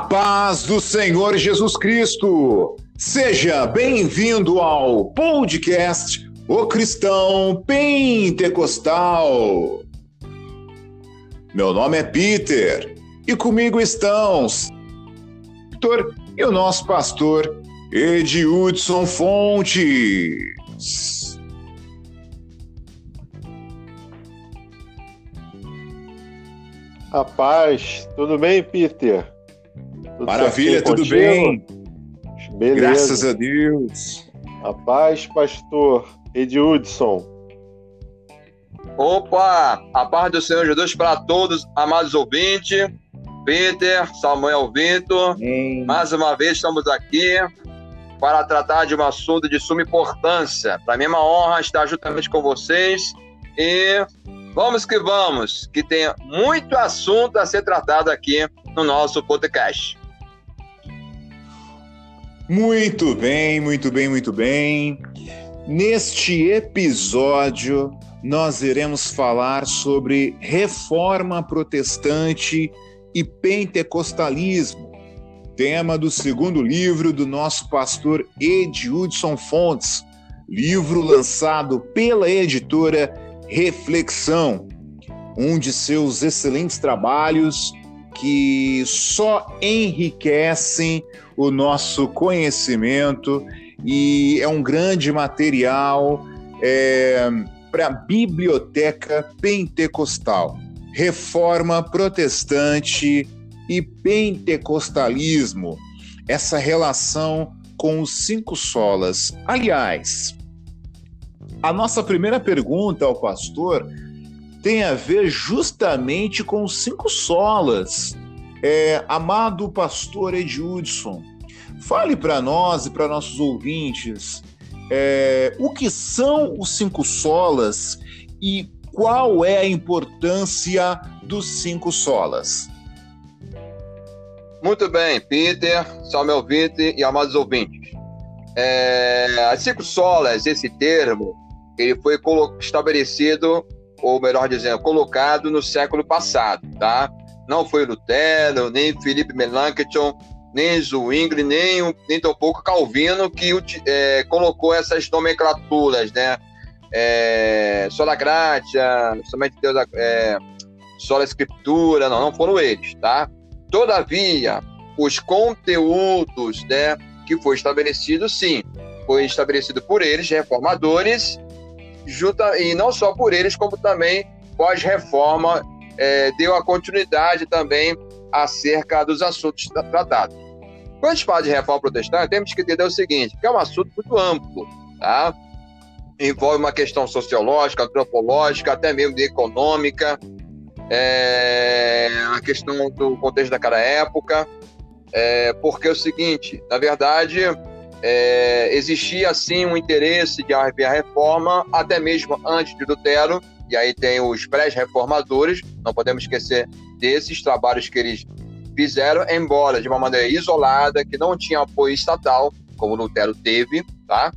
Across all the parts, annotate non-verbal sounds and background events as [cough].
Paz do Senhor Jesus Cristo. Seja bem-vindo ao podcast O Cristão Pentecostal. Meu nome é Peter e comigo estão Victor e o nosso pastor Edilson Fontes. A paz, tudo bem, Peter? Tudo Maravilha, tudo contigo? bem? Beleza. Graças a Deus. A paz, pastor Edilson. Opa, a paz do Senhor Jesus para todos, amados ouvintes. Peter, Samuel Vitor, mais uma vez estamos aqui para tratar de um assunto de suma importância. Para mim é uma honra estar juntamente com vocês e vamos que vamos, que tem muito assunto a ser tratado aqui no nosso podcast. Muito bem, muito bem, muito bem. Neste episódio, nós iremos falar sobre reforma protestante e pentecostalismo, tema do segundo livro do nosso pastor Ed Hudson Fontes, livro lançado pela editora Reflexão, um de seus excelentes trabalhos que só enriquecem o nosso conhecimento e é um grande material é, para a biblioteca pentecostal. Reforma protestante e pentecostalismo, essa relação com os cinco solas. Aliás, a nossa primeira pergunta ao pastor tem a ver justamente com cinco solas. É, amado pastor Edilson, fale para nós e para nossos ouvintes é, o que são os cinco solas e qual é a importância dos cinco solas. Muito bem, Peter, Samuel Vitor e amados ouvintes. É, as cinco solas, esse termo, ele foi estabelecido ou melhor dizendo, colocado no século passado, tá? Não foi Lutero, nem Felipe Melanchthon, nem Zwingli, nem, nem tampouco Calvino que é, colocou essas nomenclaturas, né? É, sola gratia, somente Deus, é, sola escritura, não, não foram eles, tá? Todavia, os conteúdos, né, que foi estabelecido, sim, foi estabelecido por eles, reformadores, junta, e não só por eles, como também pós-reforma é, deu a continuidade também acerca dos assuntos tratados. Quando a gente fala de reforma protestante, temos que entender o seguinte, que é um assunto muito amplo, tá? Envolve uma questão sociológica, antropológica, até mesmo econômica, é, a questão do contexto daquela época, é, porque é o seguinte, na verdade, é, existia sim um interesse de haver a reforma, até mesmo antes de Lutero, e aí tem os pré-reformadores, não podemos esquecer desses trabalhos que eles fizeram, embora de uma maneira isolada, que não tinha apoio estatal, como Lutero teve, tá?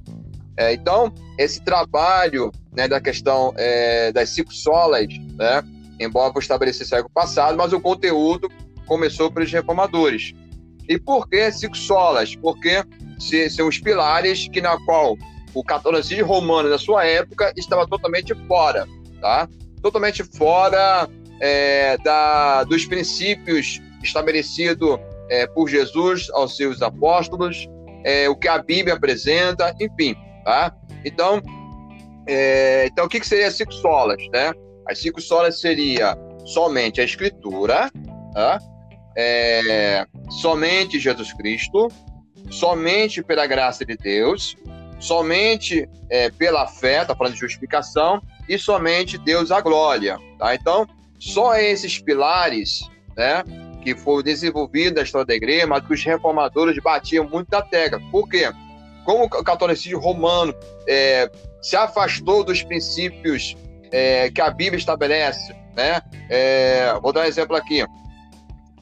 É, então, esse trabalho né, da questão é, das cinco solas, né, embora foi estabelecido no século passado, mas o conteúdo começou pelos reformadores. E por que cinco solas? Porque são os pilares que na qual o catolicismo romano da sua época estava totalmente fora, tá? Totalmente fora é, da, dos princípios estabelecidos é, por Jesus aos seus apóstolos, é, o que a Bíblia apresenta, enfim, tá? Então, é, então o que, que seria as cinco solas, né? As cinco solas seria somente a Escritura, tá? É, somente Jesus Cristo, somente pela graça de Deus, somente é, pela fé, está falando de justificação, e somente Deus a glória. Tá? Então, só esses pilares né, que foram desenvolvidos na história da igreja, mas que os reformadores batiam muito da tecla. Por quê? Como o catolicismo romano é, se afastou dos princípios é, que a Bíblia estabelece, né? É, vou dar um exemplo aqui.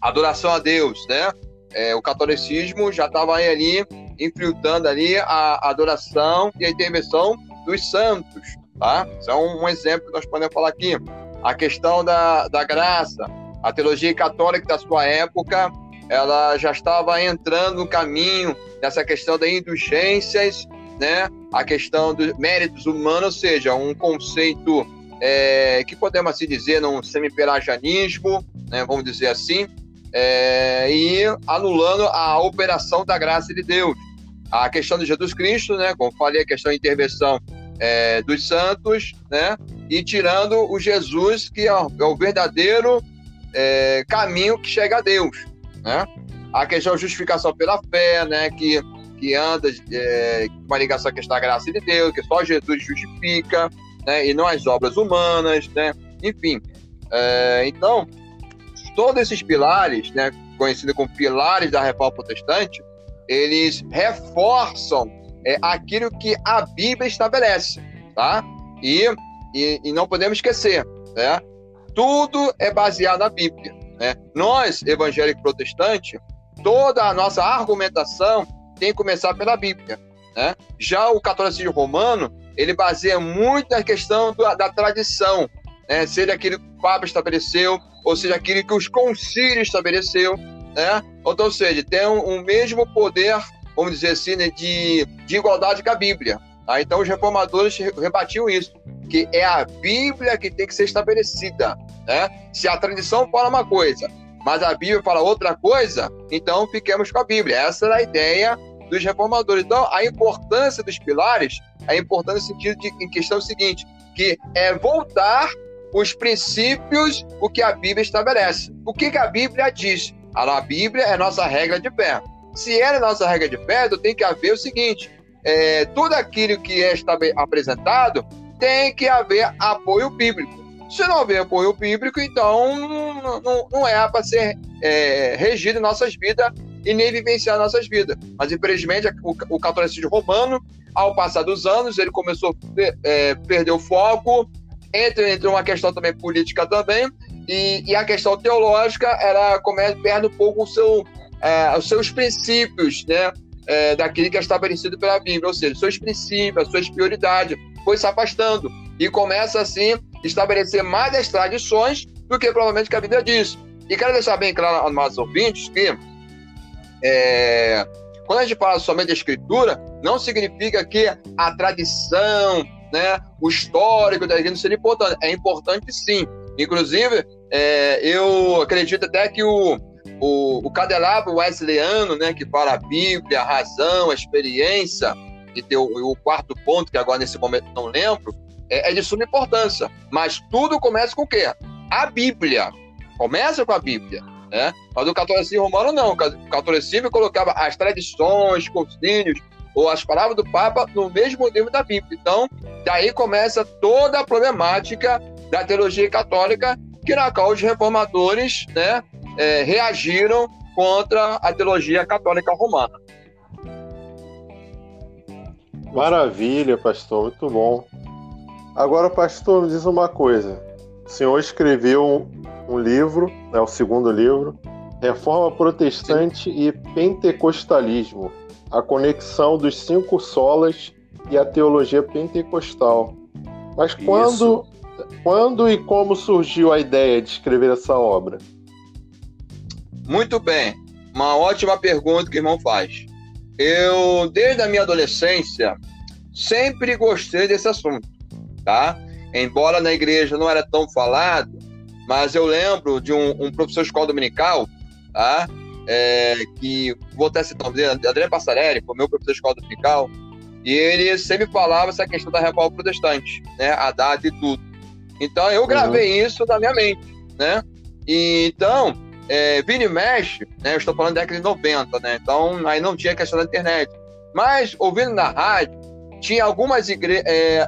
Adoração a Deus, né? É, o catolicismo já estava ali infiltrando ali a adoração e a intervenção dos santos, tá? Isso é um, exemplo que nós podemos falar aqui. A questão da, da graça, a teologia católica da sua época ela já estava entrando no caminho dessa questão das indulgências, né? A questão dos méritos humanos, ou seja, um conceito é, que podemos assim dizer num semi-pelagianismo, né? Vamos dizer assim, é, e anulando a operação da graça de Deus. A questão de Jesus Cristo, né? Como falei, a questão da intervenção é, dos santos, né? E tirando o Jesus que é o, é verdadeiro é, caminho que chega a Deus, né? A questão da justificação pela fé, né? Que que anda é, uma ligação à questão da graça de Deus, que só Jesus justifica, né? E não as obras humanas, né? Enfim, é, então todos esses pilares, né? Conhecidos como pilares da reforma protestante, eles reforçam é, aquilo que a Bíblia estabelece, tá? E, e, e não podemos esquecer, né? Tudo é baseado na Bíblia, né? Nós, evangélicos protestantes, toda a nossa argumentação tem que começar pela Bíblia, né? Já o catolicismo romano, ele baseia muito na questão da tradição, né? Seja aquilo que o Papa estabeleceu, ou seja aquilo que os concílios estabeleceu, né? Ou seja, tem o um, um mesmo poder, vamos dizer assim, né, de, de igualdade com a Bíblia. Tá? Então os reformadores rebatiam isso, que é a Bíblia que tem que ser estabelecida. Né? Se a tradição fala uma coisa, mas a Bíblia fala outra coisa, então fiquemos com a Bíblia. Essa era a ideia dos reformadores. Então, a importância dos pilares é importante no sentido de, em questão seguinte, que é voltar os princípios, o que a Bíblia estabelece. O que, que a Bíblia diz? A Bíblia é nossa regra de fé. Se ela é nossa regra de fé, então tem que haver o seguinte: é, tudo aquilo que é apresentado tem que haver apoio bíblico. Se não houver apoio bíblico, então não, não, não é para ser é, regido em nossas vidas e nem vivenciar nossas vidas. Mas, infelizmente, o, o catolicismo romano, ao passar dos anos, ele começou a é, perder o foco, entra, entra uma questão também política também, e, e a questão teológica, ela começa, perde um pouco o seu, é, os seus princípios, né? É, daquilo que é estabelecido pela Bíblia, ou seja, seus princípios, as suas prioridades, foi se afastando e começa assim estabelecer mais as tradições do que provavelmente que a Bíblia diz. E quero deixar bem claro aos nossos ouvintes que é, quando a gente fala somente da escritura, não significa que a tradição, né, o histórico da igreja não seria importante. É importante sim. Inclusive, é, eu acredito até que o, o, o wesleyano, né, que fala a Bíblia, a razão, a experiência, e tem o, o quarto ponto, que agora nesse momento não lembro, é, é, de suma importância. Mas tudo começa com o quê? A Bíblia. Começa com a Bíblia. Né? Mas o catolicismo romano não. O catolicismo colocava as tradições, concílios, ou as palavras do Papa no mesmo livro da Bíblia. Então, daí começa toda a problemática da teologia católica, que na qual os reformadores né, é, reagiram contra a teologia católica romana. Maravilha, pastor, muito bom. Agora, pastor, me diz uma coisa. O senhor escreveu um, livro, é o segundo livro, Reforma Protestante Sim. e Pentecostalismo, a conexão dos cinco solas e a teologia pentecostal. Mas quando, quando e como surgiu a ideia de escrever essa obra? Muito bem, uma ótima pergunta que o irmão faz. Eu, desde a minha adolescência, sempre gostei desse assunto, tá? Embora na igreja não era tão falado, mas eu lembro de um, um professor de escola dominical, tá? É, que vou até citar o nome dele, André Passarelli, foi meu professor de escola dominical, e ele sempre falava essa questão da reforma protestante, né? A data e tudo. Então eu gravei uhum. isso na minha mente, né? E, então, é, e mexe, né, eu estou falando da década de 90, né, então aí não tinha questão da internet. Mas, ouvindo na rádio, tinha algumas igrejas, é,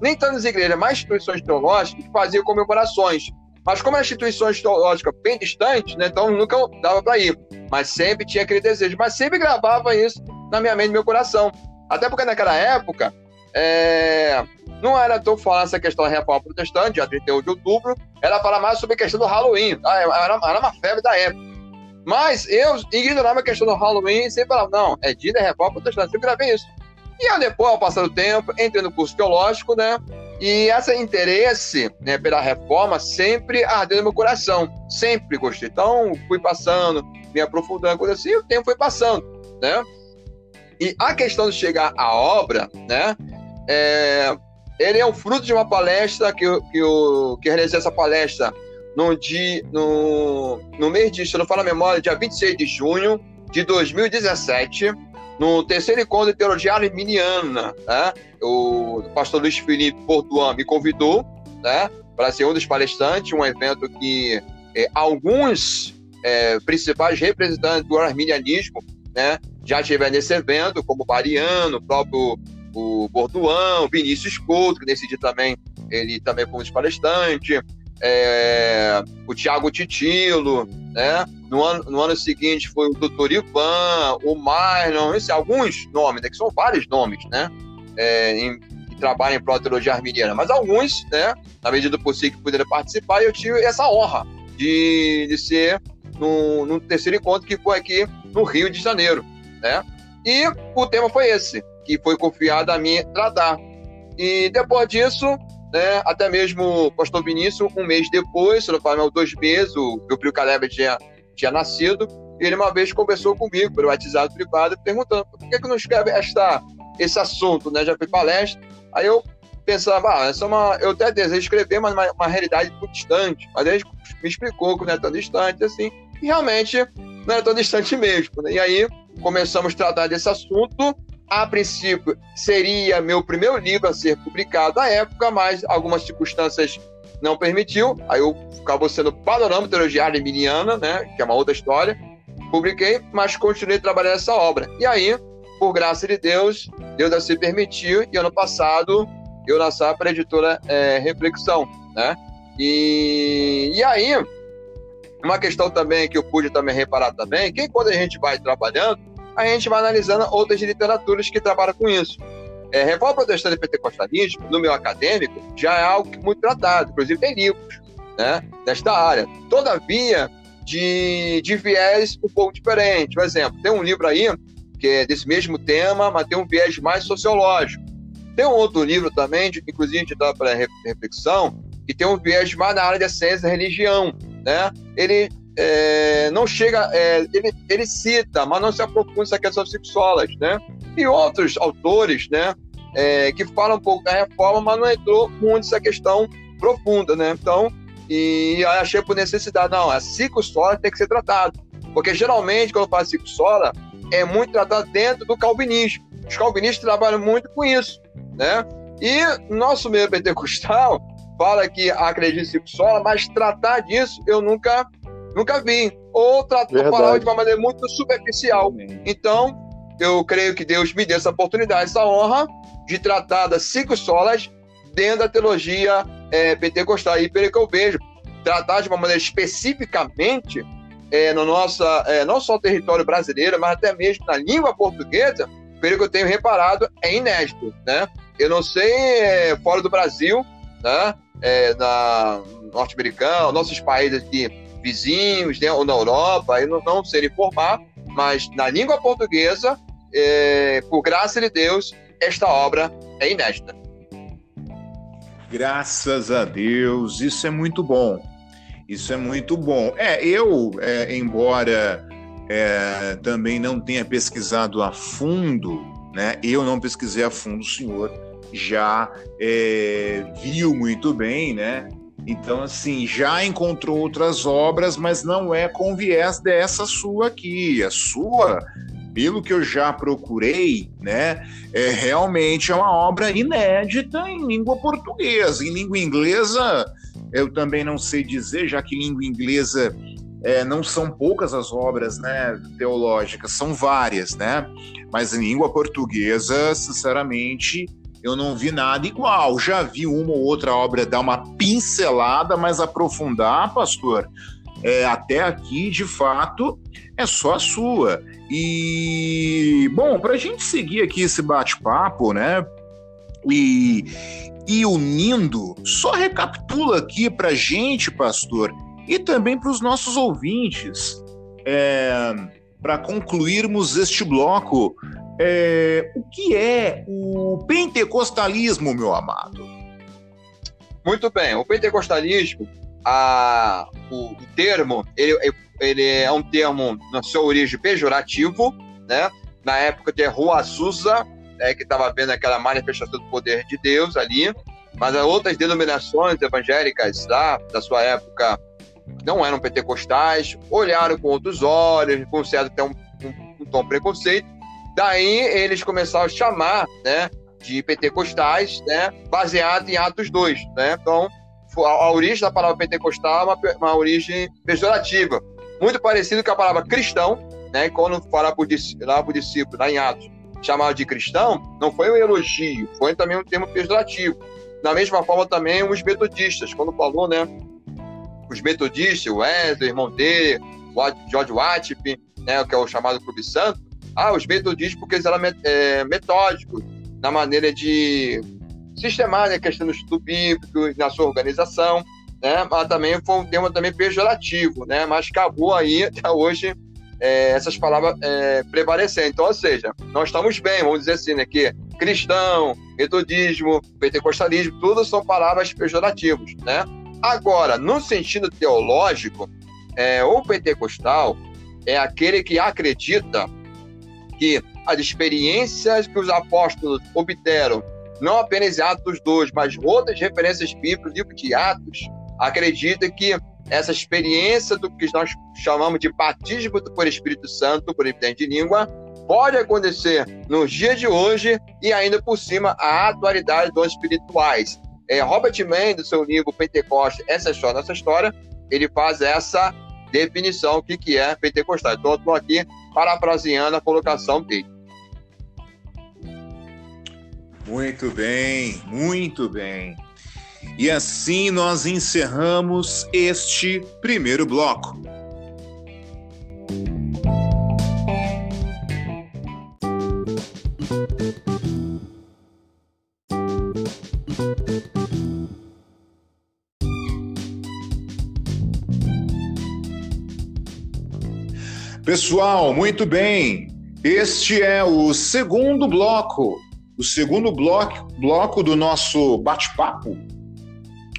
nem tantas igrejas, mas instituições teológicas que faziam comemorações. Mas como as instituições teológicas bem distantes, né, então nunca dava para ir. Mas sempre tinha aquele desejo, mas sempre gravava isso na minha mente, no meu coração. Até porque naquela época, é, não era tão falar essa questão da reforma protestante, dia 31 de outubro, era falar mais sobre a questão do Halloween. Ah, era, era uma febre da época. Mas eu ignorava a questão do Halloween e sempre falava, não, é dia da reforma protestante, sempre gravei isso. E aí depois, ao passar do tempo, entrei no curso teológico, né? E esse interesse né, pela reforma sempre ardeu no meu coração. Sempre gostei. Então, fui passando, me aprofundando, coisa assim, e o tempo foi passando, né? E a questão de chegar à obra, né? É, ele é um fruto de uma palestra que eu, que eu que realizei essa palestra no, dia, no, no mês de, se eu não falo a memória, dia 26 de junho de 2017, no terceiro encontro de teologia arminiana. Né? O pastor Luiz Felipe Portuan me convidou né, para ser um dos palestrantes, um evento que é, alguns é, principais representantes do arminianismo né, já estiveram nesse evento, como Mariano, o próprio o Borduan, o Vinícius Couto, que nesse dia também ele também foi um dos palestrantes, é, o Tiago Titilo, né? No ano, no ano seguinte foi o doutor Ivan, o Marlon, esse, alguns nomes, né? que são vários nomes, né? É, em, que trabalham em pró teologia arminiana, mas alguns, né? Na medida do possível que puderam participar, eu tive essa honra de, de ser no, no terceiro encontro que foi aqui no Rio de Janeiro, né? E o tema foi esse, que foi confiado a mim tratar. E depois disso, né, até mesmo o pastor Vinícius, um mês depois, se não falo dois meses, o meu primo Caleb tinha, tinha nascido, ele uma vez conversou comigo pelo WhatsApp privado, perguntando por que, que não escreve esta, esse assunto, né? Já foi palestra. Aí eu pensava, ah, essa é uma. Eu até desejo escrever, mas uma, uma realidade muito distante. Mas ele me explicou que não é tão distante assim. E realmente não era tão distante mesmo. Né? E aí começamos a tratar desse assunto a princípio, seria meu primeiro livro a ser publicado à época, mas algumas circunstâncias não permitiu. Aí eu acabou sendo Panorama Teologia Arminiana, né, que é uma outra história. Publiquei, mas continuei trabalhando essa obra. E aí, por graça de Deus, Deus assim permitiu, e ano passado eu nasci para a editora é, Reflexão, né? E, e aí, uma questão também que eu pude também reparar também, que quando a gente vai trabalhando, a gente vai analisando outras literaturas que trabalham com isso. É, Reforma Protestante e Pentecostalismo, no meu acadêmico, já é algo muito tratado, inclusive tem livros né, desta área. Todavia, de, de viés um pouco diferente. Por exemplo, tem um livro aí que é desse mesmo tema, mas tem um viés mais sociológico. Tem um outro livro também, de, inclusive de para reflexão, que tem um viés mais na área da ciência e religião. Né? Ele é, não chega, é, ele, ele cita, mas não se aprofunda nessa questão dos solas, né? E outros autores, né, é, que falam um pouco da reforma, mas não entrou muito nessa questão profunda, né? Então, e achei por necessidade, não, a sola tem que ser tratado, porque geralmente quando fala sola é muito tratado dentro do calvinismo. Os calvinistas trabalham muito com isso, né? E nosso meio pentecostal [laughs] fala que acredita em sola, mas tratar disso eu nunca Nunca vi. Ou tratou palavra de uma maneira muito superficial. Então, eu creio que Deus me deu essa oportunidade, essa honra de tratar das cinco solas dentro da teologia é, pentecostal. E pelo que eu vejo, tratar de uma maneira especificamente é, no nossa, é, não só no território brasileiro, mas até mesmo na língua portuguesa, pelo que eu tenho reparado, é inédito. Né? Eu não sei é, fora do Brasil, né? É, na norte-americano, nossos países aqui vizinhos, né, ou na Europa, eu não, não sei informar, mas na língua portuguesa, é, por graça de Deus, esta obra é inédita. Graças a Deus, isso é muito bom. Isso é muito bom. É, eu, é, embora é, também não tenha pesquisado a fundo, né? Eu não pesquisei a fundo, o senhor já é, viu muito bem, né? Então, assim, já encontrou outras obras, mas não é com viés dessa sua aqui. A sua, pelo que eu já procurei, né, é realmente é uma obra inédita em língua portuguesa. Em língua inglesa, eu também não sei dizer, já que língua inglesa é, não são poucas as obras né, teológicas, são várias, né? Mas em língua portuguesa, sinceramente, eu não vi nada igual. Já vi uma ou outra obra dar uma pincelada, mas aprofundar, pastor, é, até aqui, de fato, é só a sua. E, bom, para a gente seguir aqui esse bate-papo, né? E, e unindo, só recapitula aqui para gente, pastor, e também para os nossos ouvintes, é, para concluirmos este bloco é, o que é o pentecostalismo, meu amado? Muito bem, o pentecostalismo a, o, termo ele, ele é um termo na sua origem pejorativo, né? Na época de Rua Azusa, né, que estava vendo aquela manifestação do poder de Deus ali, mas outras denominações evangélicas lá da sua época não eram pentecostais, olharam com outros olhos, com certo até um, um, um tom preconceito. Daí eles começaram a chamar, né, de pentecostais, né, baseado em Atos 2, né? Então, a, origem da palavra pentecostal é uma, uma origem pejorativa, muito parecido com a palavra cristão, né? Quando fala para lá o discípulo, lá em Atos, chamado de cristão, não foi um elogio, foi também um termo pejorativo. Da mesma forma também os metodistas, quando falou, né? Os metodistas, o Wesley, o irmão dele, o George Watip, né? Que é o chamado Clube Santo. Ah, os metodistas porque eles eram é, metódicos na maneira de sistemar né, a questão do estudo bíblico, na sua organização, né? Mas também foi um tema também pejorativo, né? Mas acabou aí até hoje é, essas palavras é, prevalecendo. Então, ou seja, nós estamos bem, vamos dizer assim, né, que cristão, metodismo, pentecostalismo, tudo são palavras pejorativas, né? Agora, no sentido teológico, é, o pentecostal é aquele que acredita que as experiências que os apóstolos obteram, não apenas Atos 2, mas outras referências bíblicas, livro de Atos, acredita que essa experiência do que nós chamamos de batismo por Espírito Santo, por evidente de língua, pode acontecer nos dias de hoje e ainda por cima a atualidade dos espirituais. É, Robert Mann, do seu livro Pentecoste, Essa é só nossa história, ele faz essa definição, o que, que é pentecostal. Então, estou aqui parafraseando a colocação dele. Muito bem, muito bem. E assim nós encerramos este primeiro bloco. Pessoal, muito bem. Este é o segundo bloco, o segundo bloco, bloco do nosso bate-papo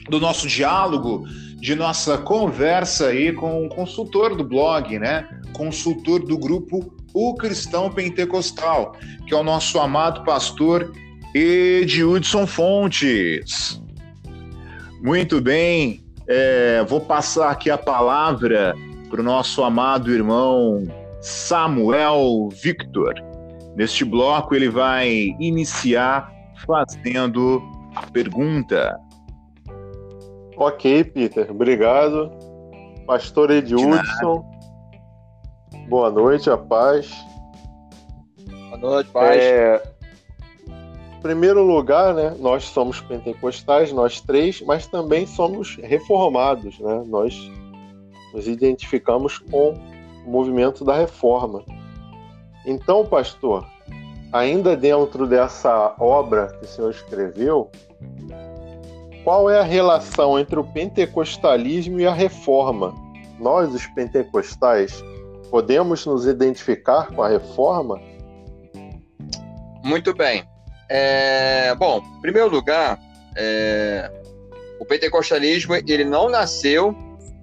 do nosso diálogo, de nossa conversa aí com o consultor do blog, né? Consultor do grupo O Cristão Pentecostal, que é o nosso amado pastor Edilson Fontes. Muito bem, é, vou passar aqui a palavra para o nosso amado irmão Samuel Victor. Neste bloco, ele vai iniciar fazendo a pergunta. Ok, Peter, obrigado. Pastor Edilson, boa noite, a paz. Boa noite, paz. É, em primeiro lugar, né, nós somos pentecostais, nós três, mas também somos reformados, né? Nós nos identificamos com o movimento da reforma. Então, pastor, ainda dentro dessa obra que o senhor escreveu, qual é a relação entre o pentecostalismo e a reforma? Nós, os pentecostais, podemos nos identificar com a reforma? Muito bem. É, bom, em primeiro lugar, é, o pentecostalismo ele não nasceu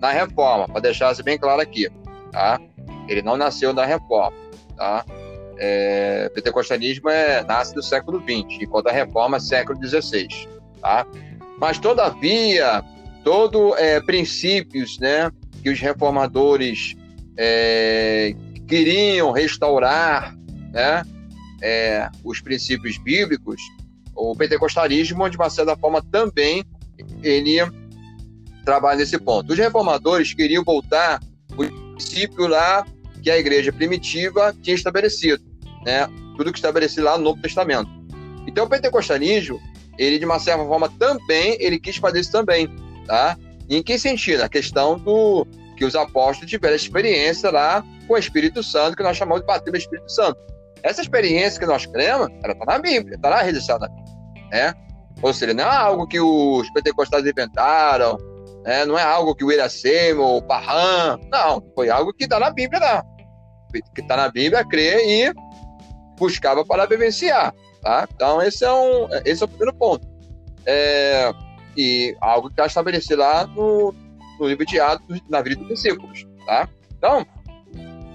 na reforma, para deixar isso bem claro aqui, tá? Ele não nasceu na reforma, tá? É, pentecostalismo é, nasce do século XX, enquanto a reforma é século XVI, tá? Mas, todavia, todos é, princípios né, que os reformadores é, queriam restaurar, né, é, os princípios bíblicos, o pentecostalismo, de uma certa forma, também ele trabalha nesse ponto. Os reformadores queriam voltar o princípio lá que a igreja primitiva tinha estabelecido, né? Tudo que estabelecido lá no Novo Testamento. Então, o pentecostalismo ele de uma certa forma também ele quis fazer isso também, tá? em que sentido? A questão do que os apóstolos tiveram experiência lá com o Espírito Santo, que nós chamamos de bater no Espírito Santo. Essa experiência que nós cremos, ela está na Bíblia, está lá registrada, né? Ou seja, não é algo que os pentecostais inventaram, né? não é algo que o Iracema ou o Parram, não, foi algo que está na Bíblia lá. Que está na Bíblia, crê e buscava para vivenciar. Tá? Então, esse é, um, esse é o primeiro ponto. É, e algo que está estabelecido lá no, no livro de Atos, na vida dos discípulos. Tá? Então,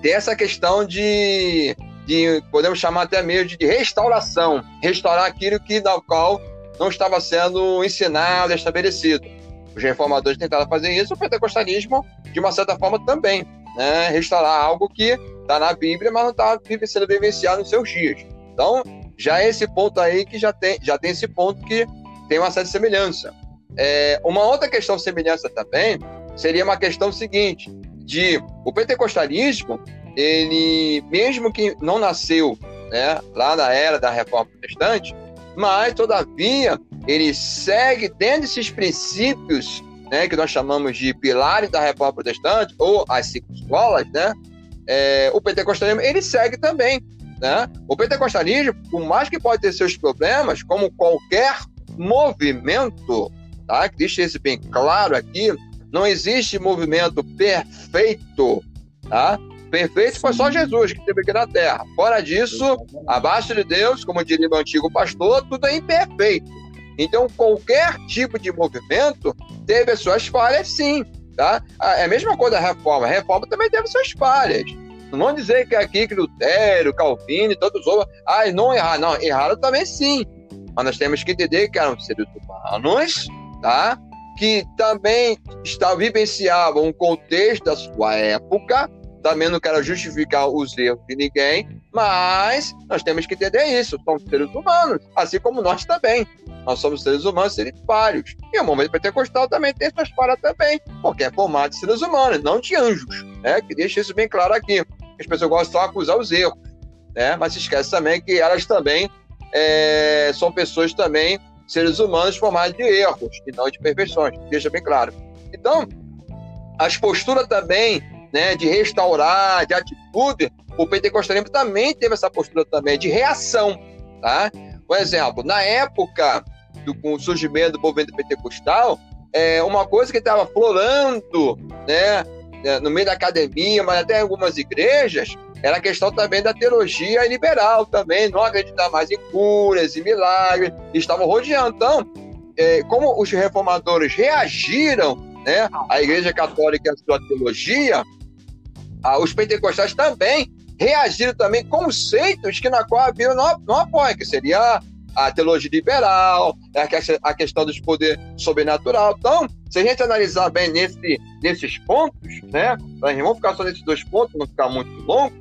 tem essa questão de, de, podemos chamar até mesmo de restauração, restaurar aquilo que na qual não estava sendo ensinado, estabelecido. Os reformadores tentaram fazer isso, o pentecostalismo, de uma certa forma, também. Né? Restaurar algo que está na Bíblia, mas não está sendo vivenciado nos seus dias. Então, já é esse ponto aí que já tem, já tem esse ponto que tem uma certa semelhança. É, uma outra questão semelhança também seria uma questão seguinte, de o pentecostalismo, ele, mesmo que não nasceu né, lá na era da reforma protestante, mas, todavia, ele segue tendo esses princípios né, que nós chamamos de pilares da reforma protestante, ou as cinco escolas, né? É, o pentecostalismo, ele segue também. Né? O pentecostalismo, por mais que pode ter seus problemas, como qualquer movimento, tá? que deixe isso bem claro aqui, não existe movimento perfeito, tá? Perfeito foi só Jesus que teve aqui na Terra. Fora disso, abaixo de Deus, como diria o antigo pastor, tudo é imperfeito. Então, qualquer tipo de movimento teve as suas falhas, sim. Tá? É a mesma coisa da reforma. A reforma também teve suas falhas. Não vão dizer que aqui que Lutero, Calvino e todos os outros, ah, não erraram. Não, erraram também sim. Mas nós temos que entender que eram seres humanos, tá? que também está, vivenciavam um contexto da sua época, também não quero justificar os erros de ninguém, mas nós temos que entender isso. Somos seres humanos, assim como nós também. Nós somos seres humanos, seres páreos. E o momento pentecostal também tem suas falhas também, porque é formado de seres humanos, não de anjos. Né? Que deixa isso bem claro aqui. As pessoas gostam de acusar os erros, né? mas se esquece também que elas também é, são pessoas também, seres humanos formados de erros e não de perfeições. Deixa bem claro. Então, as posturas também né, de restaurar, de atitude, o pentecostalismo também teve essa postura também de reação, tá? Por exemplo, na época do com o surgimento do movimento pentecostal, é uma coisa que estava florando, né, é, no meio da academia, mas até algumas igrejas, era a questão também da teologia liberal também, não acreditar mais em curas e milagres, estavam rodeando. Então, é, como os reformadores reagiram né, à Igreja Católica e à sua teologia, ah, os pentecostais também reagiram também conceitos que na qual a Bíblia não, não apoia, que seria a teologia liberal, a questão dos poderes sobrenatural. Então, se a gente analisar bem nesse, nesses pontos, né, vamos ficar só nesses dois pontos, não ficar muito longo,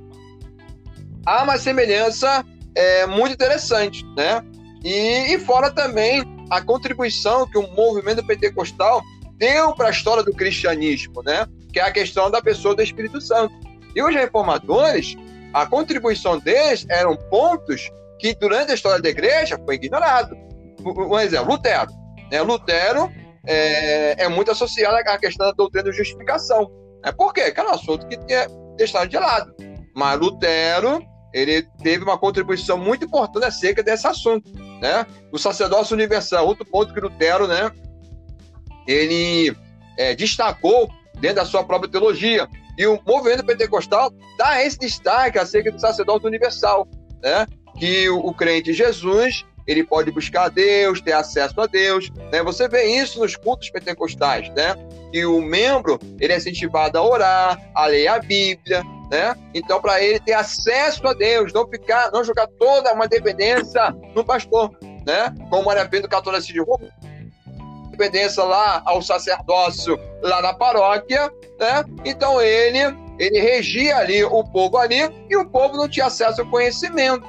há uma semelhança é, muito interessante, né? E, e fora também a contribuição que o movimento pentecostal deu para a história do cristianismo, né? Que é a questão da pessoa do Espírito Santo. E os reformadores, a contribuição deles eram pontos que durante a história da igreja foi ignorado. Um exemplo, Lutero. Né? Lutero é, é, muito associado à questão da doutrina de justificação. Né? Por quê? Que era um assunto que tinha deixado de lado. Mas Lutero ele teve uma contribuição muito importante acerca desse assunto, né? O sacerdócio universal, outro ponto que Lutero, né, ele é, destacou dentro da sua própria teologia. E o movimento pentecostal dá esse destaque acerca do sacerdócio universal, né? Que o, o crente Jesus ele pode buscar a Deus, ter acesso a Deus. Né? Você vê isso nos cultos pentecostais, né? Que o membro ele é incentivado a orar, a ler a Bíblia, né? Então, para ele ter acesso a Deus, não ficar, não jogar toda uma dependência no pastor, né? Como era feito o catolicismo dependência lá ao sacerdócio lá na paróquia, né? Então ele ele regia ali o povo ali e o povo não tinha acesso ao conhecimento,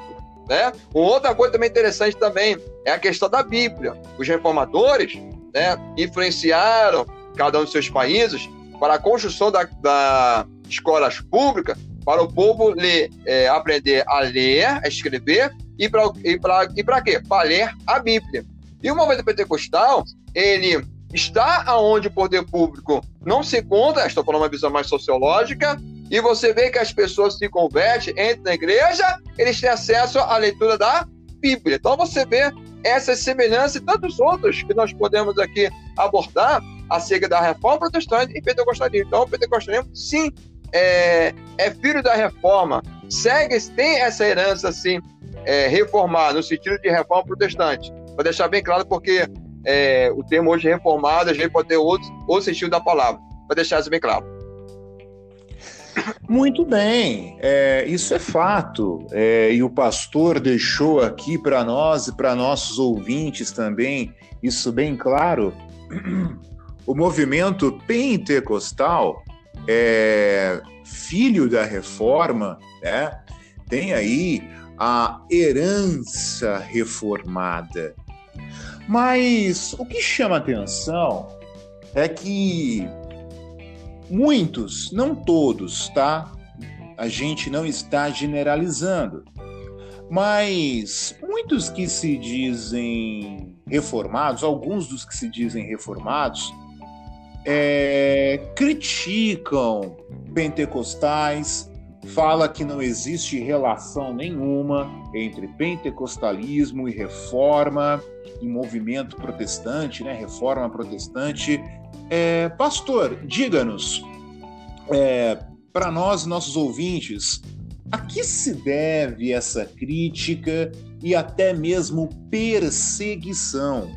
né? Outra coisa também interessante também é a questão da Bíblia. Os reformadores, né, influenciaram cada um dos seus países para a construção da, da escolas públicas para o povo ler, é, aprender a ler, a escrever e para e e quê? Para ler a Bíblia. E o movimento pentecostal, ele está aonde o poder público não se encontra, estou falando uma visão mais sociológica, e você vê que as pessoas se convertem, entram na igreja, eles têm acesso à leitura da Bíblia. Então você vê essa semelhança e tantos outros que nós podemos aqui abordar acerca da reforma protestante e pentecostalismo. Então, o pentecostalismo, sim, é, é filho da reforma, segue, tem essa herança, sim, é, reformada, no sentido de reforma protestante. Para deixar bem claro, porque é, o termo hoje reformado, a gente pode ter outro, outro sentido da palavra. para deixar isso bem claro. Muito bem, é, isso é fato. É, e o pastor deixou aqui para nós e para nossos ouvintes também isso bem claro. O movimento pentecostal é filho da reforma, né? tem aí a herança reformada. Mas o que chama atenção é que muitos, não todos, tá? A gente não está generalizando, mas muitos que se dizem reformados, alguns dos que se dizem reformados, é, criticam pentecostais, fala que não existe relação nenhuma entre pentecostalismo e reforma e movimento protestante, né? Reforma protestante. É, pastor, diga-nos, é, para nós, nossos ouvintes, a que se deve essa crítica e até mesmo perseguição?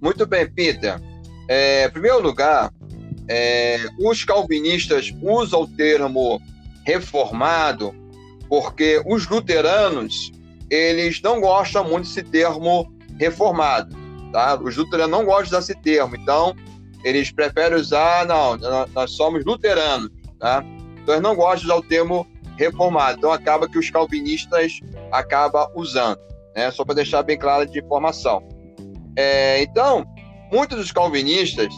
Muito bem, Peter. É, em primeiro lugar, é, os calvinistas usam o termo reformado porque os luteranos eles não gostam muito desse termo reformado, tá? Os luteranos não gostam desse termo, então eles preferem usar, não, nós somos luteranos, tá? Então eles não gostam de usar o termo reformado, então acaba que os calvinistas acabam usando, né? Só para deixar bem claro de informação. É, então, muitos dos calvinistas,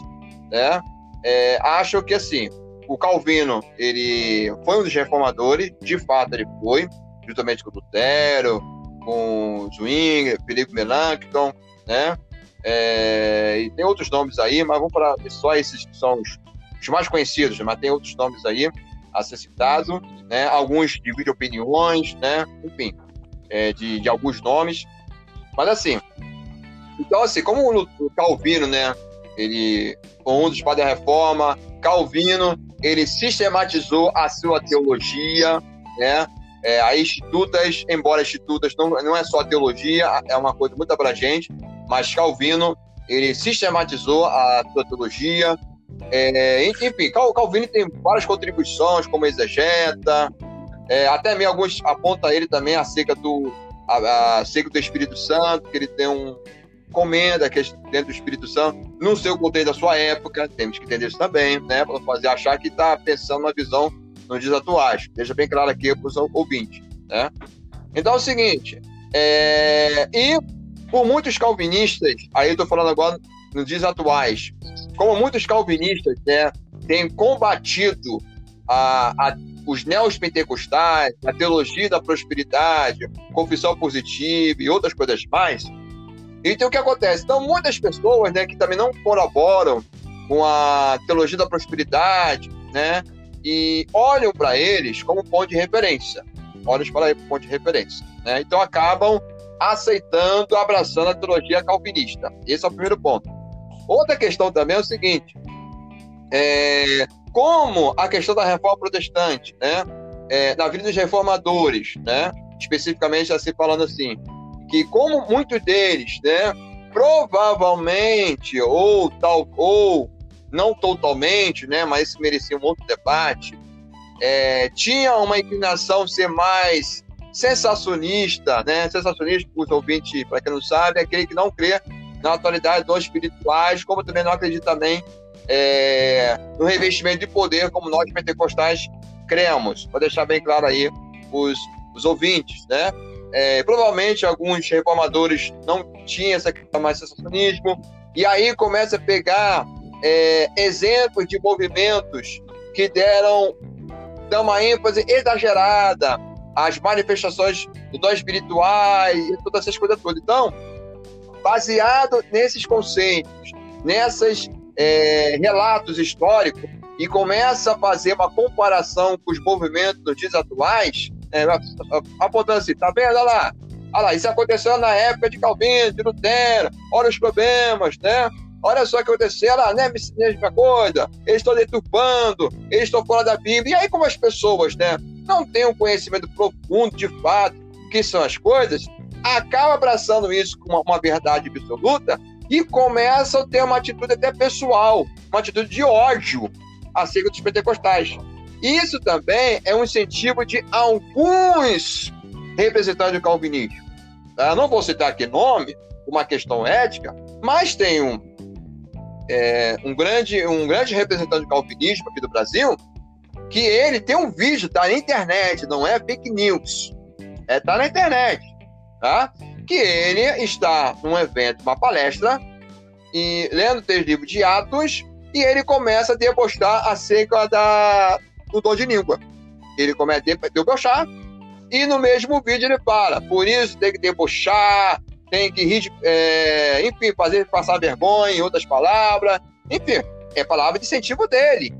né, é, acham que assim, o Calvino ele foi um dos reformadores, de fato ele foi, juntamente com Lutero, com Zwingli, Felipe Melanchthon, né? É, e tem outros nomes aí, mas vamos para só esses que são os, os, mais conhecidos, mas tem outros nomes aí a ser citado, né? Alguns dividem opiniões, né? Enfim, é, de, de alguns nomes, mas assim, então assim, como o Calvino, né? Ele foi um dos padres da Reforma, Calvino, ele sistematizou a sua teologia, né? É, a institutas, embora institutas não, não é só teologia, é uma coisa muito abrangente, mas Calvino, ele sistematizou a sua teologia. É, enfim, Calvino tem várias contribuições, como exegeta, é, até mesmo alguns apontam ele também acerca do, a, acerca do Espírito Santo, que ele tem um, comenda que é dentro do Espírito Santo, no seu contexto da sua época, temos que entender isso também, né? Para fazer achar que está pensando na visão nos dias atuais. Deixa bem claro aqui para os ouvintes, né? Então é o seguinte, é... e por muitos calvinistas, aí eu estou falando agora nos dias atuais, como muitos calvinistas né, têm combatido a, a, os neopentecostais, a teologia da prosperidade, confissão positiva e outras coisas mais, então o que acontece? Então muitas pessoas, né, que também não colaboram com a teologia da prosperidade, né, e olham para eles como ponto de referência, olham para eles como ponto de referência, né? Então acabam aceitando, abraçando a teologia calvinista. Esse é o primeiro ponto. Outra questão também é o seguinte: é, como a questão da reforma protestante, né, é, na vida dos reformadores, né, especificamente assim falando assim, que como muitos deles, né, provavelmente ou tal ou não totalmente, né, mas isso merecia um outro debate, é, tinha uma inclinação ser mais sensacionista, né? Sensacionista, para os ouvintes, para quem não sabe, é aquele que não crê na atualidade dos espirituais, como também não acredita também é, no revestimento de poder, como nós pentecostais cremos. Para deixar bem claro aí os, os ouvintes, né? É, provavelmente alguns reformadores não tinham essa questão mais sensacionismo, e aí começa a pegar é, exemplos de movimentos que deram uma ênfase exagerada às manifestações do dom espirituais e todas essas coisas todas. Então, baseado nesses conceitos, nesses é, relatos históricos, e começa a fazer uma comparação com os movimentos dos dias atuais, é, apontando assim, tá vendo? Olha lá, olha lá, isso aconteceu na época de Calvino, de Lutero, olha os problemas, né? Olha só o que aconteceu, lá, né? Mesma coisa, eles estão deturpando, eles estão fora da Bíblia. E aí, como as pessoas, né, não têm um conhecimento profundo de fato que são as coisas, acaba abraçando isso como uma verdade absoluta e começam a ter uma atitude até pessoal, uma atitude de ódio acerca dos pentecostais. Isso também é um incentivo de alguns representantes do calvinismo. Tá? Não vou citar aqui nome, uma questão ética, mas tem um, é, um, grande, um grande representante do calvinismo aqui do Brasil, que ele tem um vídeo, tá na internet, não é fake news, é, tá na internet, tá? Que ele está num evento, uma palestra, e lendo três livros de Atos, e ele começa a debochar acerca da, do dom de língua. Ele começa a debochar, e no mesmo vídeo ele fala, por isso tem que debochar, tem que rir, é, enfim, fazer passar vergonha, em outras palavras, enfim, é palavra de incentivo dele.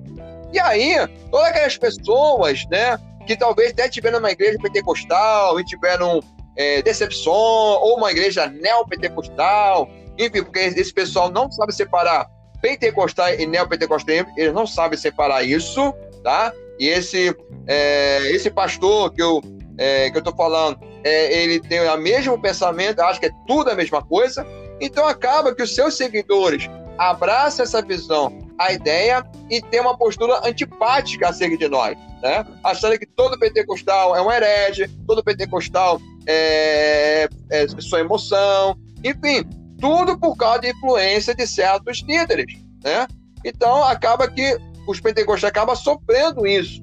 E aí, todas aquelas pessoas, né, que talvez até tiveram uma igreja pentecostal e tiveram é, decepção, ou uma igreja neopentecostal, enfim, porque esse pessoal não sabe separar pentecostal e neopentecostal, eles não sabem separar isso, tá? E esse, é, esse pastor que eu é, que eu tô falando, é, ele tem o mesmo pensamento, acho que é tudo a mesma coisa, então acaba que os seus seguidores abraçam essa visão, a ideia, e tem uma postura antipática acerca de nós, né? Achando que todo pentecostal é um herege, todo pentecostal é, é sua emoção, enfim, tudo por causa da influência de certos líderes, né? Então acaba que os pentecostais acabam sofrendo isso,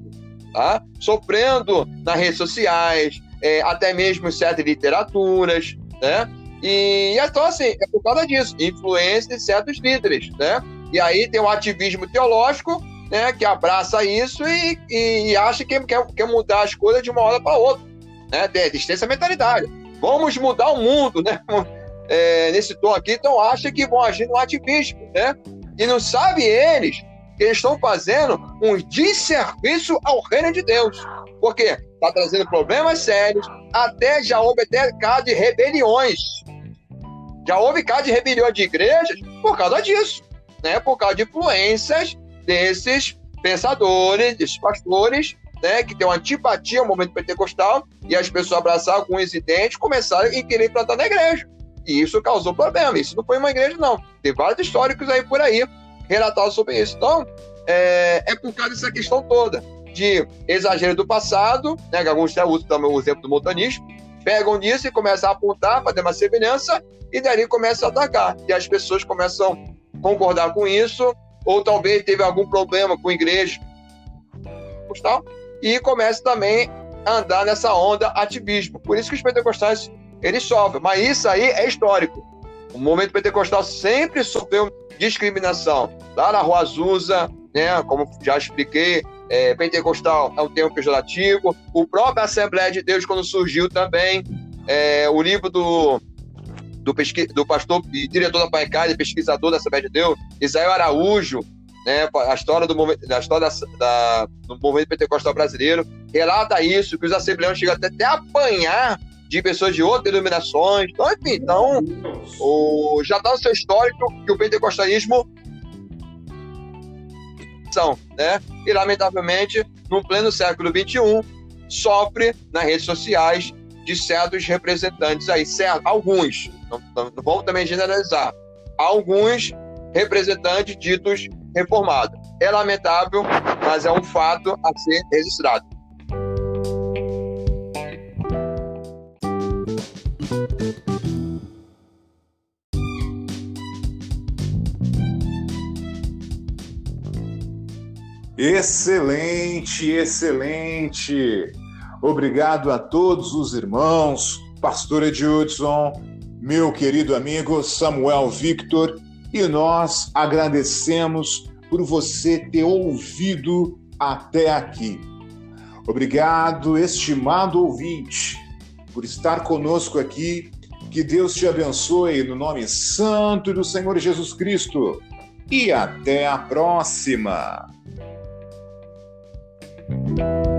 tá? Sofrendo nas redes sociais, é, até mesmo certas literaturas, né? E então, assim, é por causa disso, influência de certos líderes, né? E aí tem o ativismo teológico, né, que abraça isso e, e, e acha que quer, quer, mudar as coisas de uma hora para outra, né? Tem, mentalidade. Vamos mudar o mundo, né? [laughs] É, nesse tom aqui, então acha que vão agir no ativismo, né? E não sabe eles eles estão fazendo um desserviço ao reino de Deus. Por quê? Está trazendo problemas sérios, até já houve até caso de rebeliões. Já houve caso de rebeliões de igrejas por causa disso, né? Por causa de influências desses pensadores, desses pastores, né? Que tem uma antipatia ao momento pentecostal e as pessoas abraçaram com incidentes começaram a querer plantar na igreja. E isso causou problema. Isso não foi uma igreja, não. Tem vários históricos aí por aí relatados sobre isso. Então, é, é por causa dessa questão toda de exagero do passado, né, que alguns até usam também o exemplo do montanismo, pegam nisso e começam a apontar, fazer uma semelhança, e dali começam a atacar. E as pessoas começam a concordar com isso, ou talvez teve algum problema com a igreja, tal, e começa também a andar nessa onda ativismo. Por isso que os pentecostais eles sofrem. Mas isso aí é histórico. O movimento pentecostal sempre sofreu discriminação. Lá na Rua Azusa, né, como já expliquei, é, pentecostal é um termo pejorativo. O próprio Assembleia de Deus, quando surgiu também, é, o livro do, do, pesqui, do pastor e diretor da Paicada, pesquisador da Assembleia de Deus, Isael Araújo, né, a história do movimento, a história da, da, do movimento pentecostal brasileiro, relata isso, que os assembleanos chegam até, até apanhar de pessoas de outras denominações. Então, enfim, então, o, já está no seu histórico que o pentecostalismo são, né? E, lamentavelmente, no pleno século XXI, sofre nas redes sociais de certos representantes aí, certo? Alguns, não, não, vamos também generalizar, alguns representantes ditos reformados. É lamentável, mas é um fato a ser registrado. Excelente, excelente. Obrigado a todos os irmãos, Pastor Edilson, meu querido amigo Samuel Victor, e nós agradecemos por você ter ouvido até aqui. Obrigado, estimado ouvinte, por estar conosco aqui. Que Deus te abençoe no nome santo do Senhor Jesus Cristo. E até a próxima! thank you